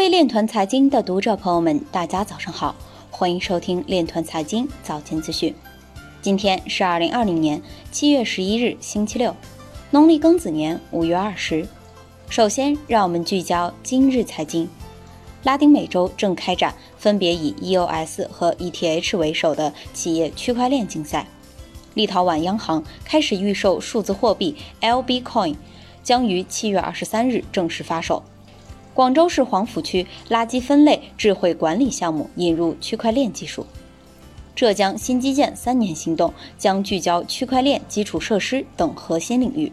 位链团财经的读者朋友们，大家早上好，欢迎收听链团财经早间资讯。今天是二零二零年七月十一日，星期六，农历庚子年五月二十。首先，让我们聚焦今日财经。拉丁美洲正开展分别以 EOS 和 ETH 为首的企业区块链竞赛。立陶宛央行开始预售数字货币 LB Coin，将于七月二十三日正式发售。广州市黄浦区垃圾分类智慧管理项目引入区块链技术。浙江新基建三年行动将聚焦区块链基础设施等核心领域。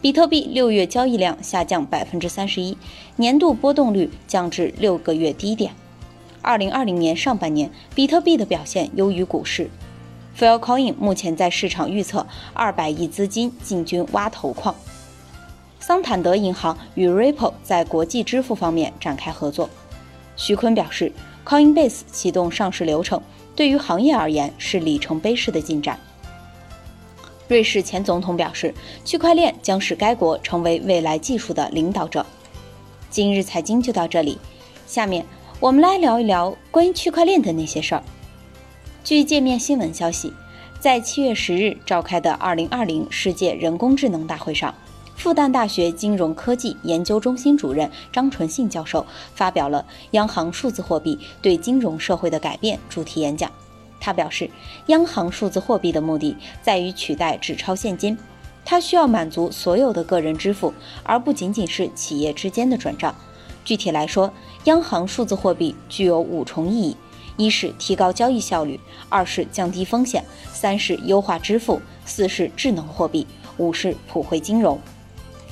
比特币六月交易量下降百分之三十一，年度波动率降至六个月低点。二零二零年上半年，比特币的表现优于股市。Filecoin 目前在市场预测二百亿资金进军挖头矿。桑坦德银行与 Ripple 在国际支付方面展开合作。徐坤表示，Coinbase 启动上市流程，对于行业而言是里程碑式的进展。瑞士前总统表示，区块链将使该国成为未来技术的领导者。今日财经就到这里，下面我们来聊一聊关于区块链的那些事儿。据界面新闻消息，在七月十日召开的二零二零世界人工智能大会上。复旦大学金融科技研究中心主任张纯信教授发表了《央行数字货币对金融社会的改变》主题演讲。他表示，央行数字货币的目的在于取代纸钞现金，它需要满足所有的个人支付，而不仅仅是企业之间的转账。具体来说，央行数字货币具有五重意义：一是提高交易效率，二是降低风险，三是优化支付，四是智能货币，五是普惠金融。